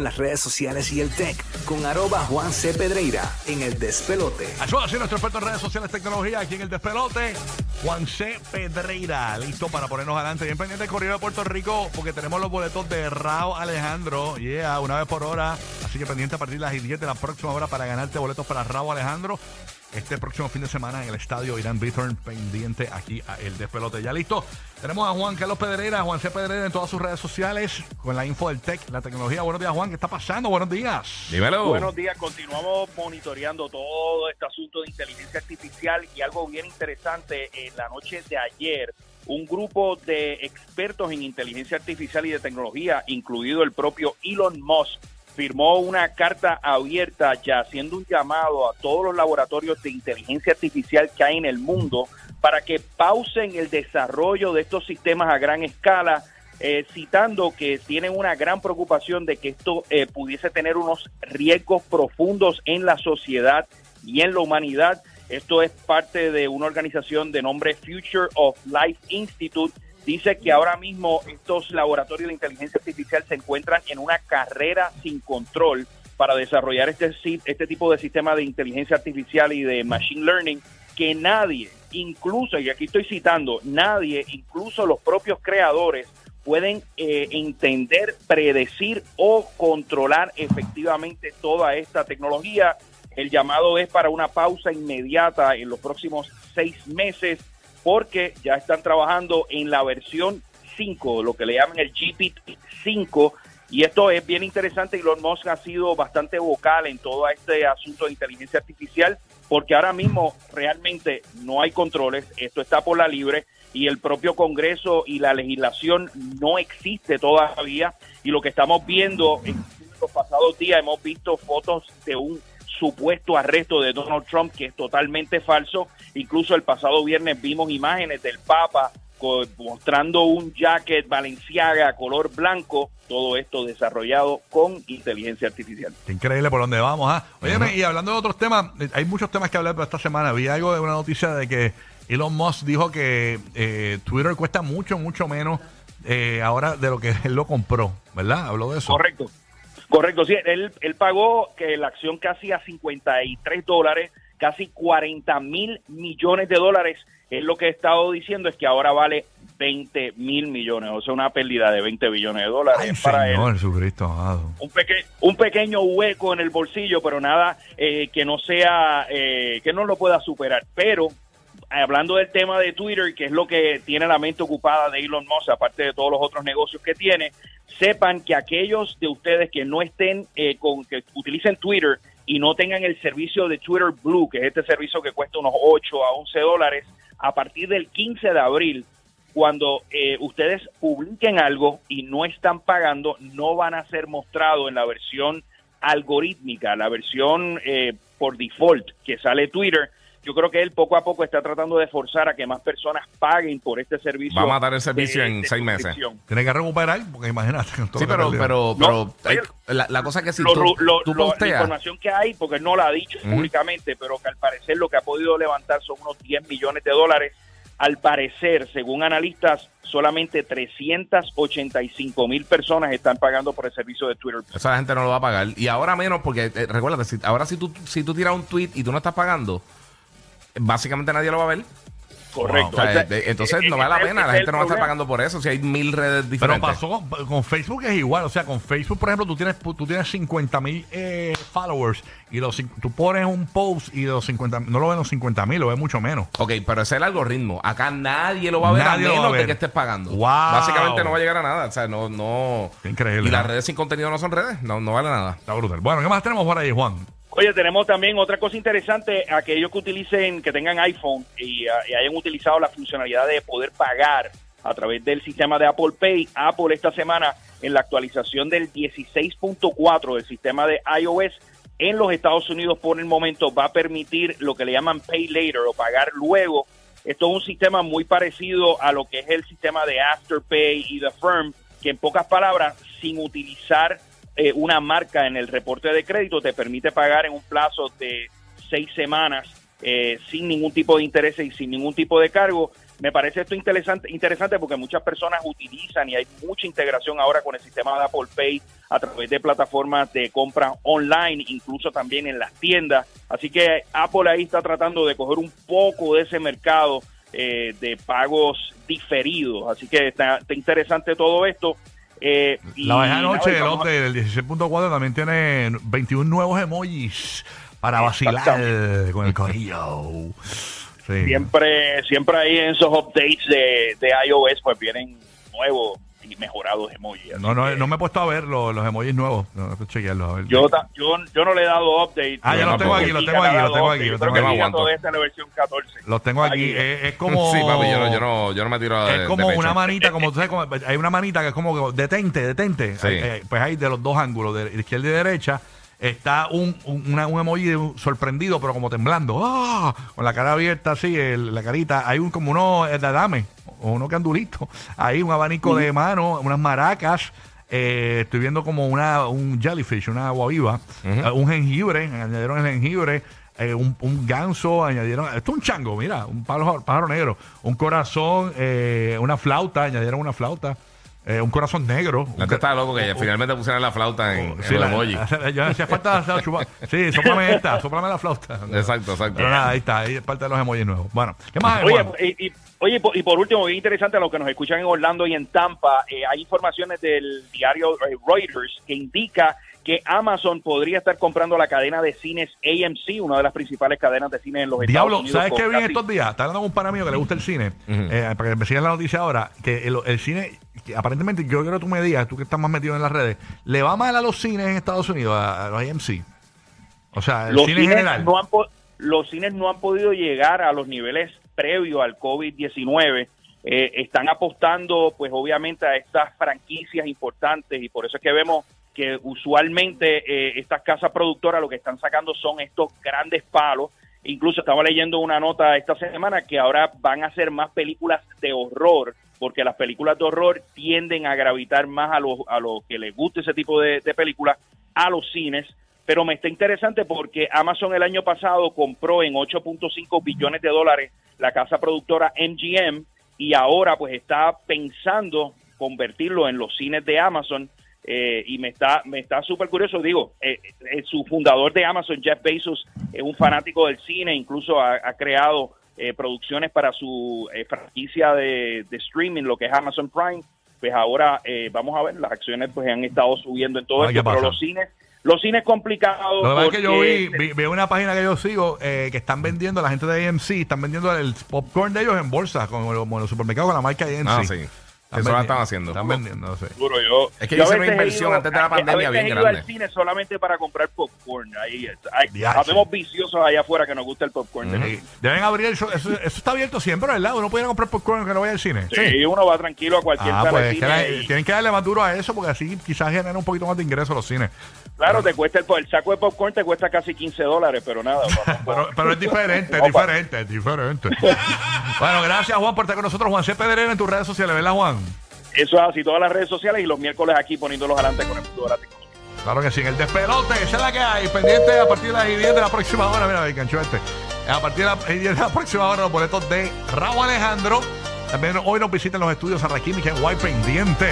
con las redes sociales y el tech con arroba Juan C. Pedreira en el despelote. Ayuda así nuestro experto en redes sociales, tecnología, aquí en el despelote, Juan C. Pedreira, listo para ponernos adelante. Bien pendiente del corrido de Puerto Rico, porque tenemos los boletos de Rao Alejandro, yeah, una vez por hora. Así que pendiente a partir las 10 de la próxima hora para ganarte boletos para Rao Alejandro. Este próximo fin de semana en el estadio Irán Bithorn, pendiente aquí a El Despelote. Ya listo. Tenemos a Juan Carlos Pedreira, Juan C. Pedreira en todas sus redes sociales con la info del tech, la tecnología. Buenos días, Juan. ¿Qué está pasando? Buenos días. Dímelo. Buenos días, continuamos monitoreando todo este asunto de inteligencia artificial y algo bien interesante en la noche de ayer. Un grupo de expertos en inteligencia artificial y de tecnología, incluido el propio Elon Musk, firmó una carta abierta ya haciendo un llamado a todos los laboratorios de inteligencia artificial que hay en el mundo para que pausen el desarrollo de estos sistemas a gran escala, eh, citando que tienen una gran preocupación de que esto eh, pudiese tener unos riesgos profundos en la sociedad y en la humanidad. Esto es parte de una organización de nombre Future of Life Institute dice que ahora mismo estos laboratorios de inteligencia artificial se encuentran en una carrera sin control para desarrollar este, este tipo de sistema de inteligencia artificial y de machine learning que nadie, incluso, y aquí estoy citando, nadie, incluso los propios creadores, pueden eh, entender, predecir o controlar efectivamente toda esta tecnología. El llamado es para una pausa inmediata en los próximos seis meses porque ya están trabajando en la versión 5, lo que le llaman el GPT-5, y esto es bien interesante. Elon Musk ha sido bastante vocal en todo este asunto de inteligencia artificial, porque ahora mismo realmente no hay controles, esto está por la libre y el propio Congreso y la legislación no existe todavía. Y lo que estamos viendo en los pasados días, hemos visto fotos de un supuesto arresto de Donald Trump, que es totalmente falso. Incluso el pasado viernes vimos imágenes del Papa mostrando un jacket Balenciaga color blanco, todo esto desarrollado con inteligencia artificial. increíble por dónde vamos, ¿ah? y hablando de otros temas, eh, hay muchos temas que hablar esta semana. Vi algo de una noticia de que Elon Musk dijo que eh, Twitter cuesta mucho, mucho menos eh, ahora de lo que él lo compró, ¿verdad? Habló de eso. Correcto. Correcto, sí, él, él pagó que la acción casi a 53 dólares, casi 40 mil millones de dólares. Él lo que ha estado diciendo es que ahora vale 20 mil millones, o sea, una pérdida de 20 billones de dólares para él. Un, un pequeño hueco en el bolsillo, pero nada eh, que no sea, eh, que no lo pueda superar. Pero hablando del tema de Twitter, que es lo que tiene la mente ocupada de Elon Musk, aparte de todos los otros negocios que tiene, sepan que aquellos de ustedes que no estén eh, con, que utilicen Twitter y no tengan el servicio de Twitter Blue, que es este servicio que cuesta unos 8 a 11 dólares, a partir del 15 de abril, cuando eh, ustedes publiquen algo y no están pagando, no van a ser mostrados en la versión algorítmica, la versión eh, por default que sale Twitter yo creo que él poco a poco está tratando de forzar a que más personas paguen por este servicio. Va a matar el servicio en seis meses. Tiene que recuperar, porque imagínate. Sí, pero, pero, pero la, cosa que si tú, La información que hay, porque no la ha dicho públicamente, pero que al parecer lo que ha podido levantar son unos 10 millones de dólares. Al parecer, según analistas, solamente 385 mil personas están pagando por el servicio de Twitter. Esa gente no lo va a pagar. Y ahora menos, porque eh, recuerda, ahora si tú, si tú tiras un tweet y tú no estás pagando básicamente nadie lo va a ver. Correcto. entonces no vale la pena, la gente no va a estar pagando por eso si hay mil redes diferentes. Pero pasó con, Facebook es igual, o sea, con Facebook, por ejemplo, tú tienes tú tienes 50 mil eh, followers y los, tú pones un post y los 50 no lo ven los 50 mil, lo ven mucho menos. Ok, pero ese es el algoritmo. Acá nadie lo va a ver a menos de que estés pagando. Básicamente no va a llegar a nada, o sea, no... no increíble. Y las redes sin contenido no son redes, no, no vale nada. Está brutal. Bueno, ¿qué más tenemos por ahí, Juan? Oye, tenemos también otra cosa interesante, aquellos que utilicen, que tengan iPhone y, ah, hayan utilizado la funcionalidad de poder pagar a través del sistema de Apple Pay. Apple esta semana en la actualización del 16.4 del sistema de iOS en los Estados Unidos por el momento va a permitir lo que le llaman Pay Later o pagar luego. Esto es un sistema muy parecido a lo que es el sistema de Afterpay y The Firm, que en pocas palabras, sin utilizar eh, una marca en el reporte de crédito te permite pagar en un plazo de seis semanas eh, sin ningún tipo de interés y sin ningún tipo de cargo. me parece esto interesante, interesante porque muchas personas utilizan y hay mucha integración ahora con el sistema de Apple Pay a través de plataformas de compra online, incluso también en las tiendas. Así que Apple ahí está tratando de coger un poco de ese mercado eh, de pagos diferidos. Así que está, está interesante todo esto. Eh, La nada, noche del update del 16.4 también tiene 21 nuevos emojis para vacilar con el corillo. Sí. siempre siempre ahí en esos updates de, de iOS pues vienen nuevos y mejorados emojis. No, no, que no me he puesto a ver los, los emojis nuevos. No, chequearlos, a ver. yo, ta- yo, yo no le he dado update. Ah, ya los tengo aquí, los tengo aquí, los tengo aquí, Yo tengo aquí. La versión 14. Los tengo aquí. Es, es como. Sí, papi, yo no, yo no, yo no me tiro Es como de una manita, como tú sabes, como- hay una manita que es como que detente, detente. Sí. Eh, eh, pues hay de los dos ángulos, de izquierda y derecha, está un, un, una- un emoji de un sorprendido, pero como temblando. ¡Ah! Con la cara abierta así, el- la carita. Hay un como uno eh, de adame, o uno candulito. Hay un abanico de mano, unas maracas. eh, estoy viendo como una un jellyfish, una agua viva, eh, un jengibre, añadieron el jengibre, eh, un, un ganso, añadieron, esto es un chango, mira, un pájaro, pájaro negro, un corazón, eh, una flauta, añadieron una flauta, eh, un corazón negro. La gente está loco que finalmente pusieron la flauta en, en Sí, el la- emoji. yo hacía falta hacer chupa- Sí, soplame esta, soplame la flauta. Exacto, exacto. Pero nada, ahí está, ahí es parte de los emojis nuevos. Bueno, ¿qué más hay, Oye, Juan? y, y- oye, y por- y por último, bien interesante a los que nos escuchan en Orlando y en Tampa, eh, hay informaciones del diario eh, Reuters que indica que Amazon podría estar comprando la cadena de cines AMC, una de las principales cadenas de cine en los Estados Diablo, Unidos. ¿sabes con qué vi casi- estos días? Está hablando con un pana mío que le gusta el cine, eh, para que me sigas la noticia ahora, que el, el cine, que aparentemente, yo quiero que tú me digas, tú que estás más metido en las redes, ¿le va mal a los cines en Estados Unidos, a, a los AMC? O sea, el los cine en cines general. no han po- los cines no han podido llegar a los niveles previos al COVID-19. Eh, están apostando, pues obviamente, a estas franquicias importantes y por eso es que vemos que usualmente eh, estas casas productoras lo que están sacando son estos grandes palos. Incluso estaba leyendo una nota esta semana que ahora van a hacer más películas de horror, porque las películas de horror tienden a gravitar más a los a lo que les guste ese tipo de, de películas a los cines pero me está interesante porque Amazon el año pasado compró en 8.5 billones de dólares la casa productora MGM y ahora pues está pensando convertirlo en los cines de Amazon eh, y me está me está súper curioso digo eh, eh, su fundador de Amazon Jeff Bezos es un fanático del cine incluso ha, ha creado eh, producciones para su eh, franquicia de, de streaming lo que es Amazon Prime pues ahora eh, vamos a ver las acciones pues han estado subiendo en todo Ay, esto ¿qué pero los cines los cines complicados Lo que pasa es que yo vi, vi, vi una página que yo sigo eh, que están vendiendo, la gente de AMC, están vendiendo el popcorn de ellos en bolsas, como, como los supermercados con la marca AMC. Ah, sí. Están Eso lo vendi- están haciendo. Están vendiendo, sí. Seguro, yo. Es que yo a hice una veces he inversión ido- antes de la a- a pandemia veces bien he ido grande. al cine solamente para comprar popcorn. Ahí, habemos viciosos allá afuera que nos gusta el popcorn. Deben abrir el show. Eso, eso está abierto siempre, ¿verdad? Uno puede ir a comprar popcorn que no vaya al cine. Sí, uno va tranquilo a cualquier Ah, sala pues que la- y, tienen que darle más duro a eso porque así quizás genera un poquito más de ingreso a los cines. claro, te cuesta el, el saco de popcorn te cuesta casi 15 dólares, pero nada. Pero, pero es diferente, es diferente, es diferente. bueno, gracias Juan por estar con nosotros. Juan C. Pedrera en tus redes sociales, ¿verdad Juan? Eso es así, todas las redes sociales y los miércoles aquí poniéndolos adelante con el mundo tecnología. Claro que sí, el despelote, esa es la que hay. Pendiente a partir de las 10 de la próxima hora. Mira, me enganchó este. A partir de las 10 de la próxima hora, los boletos de Raúl Alejandro. También hoy nos visitan los estudios Arraquímica en Guay Pendiente.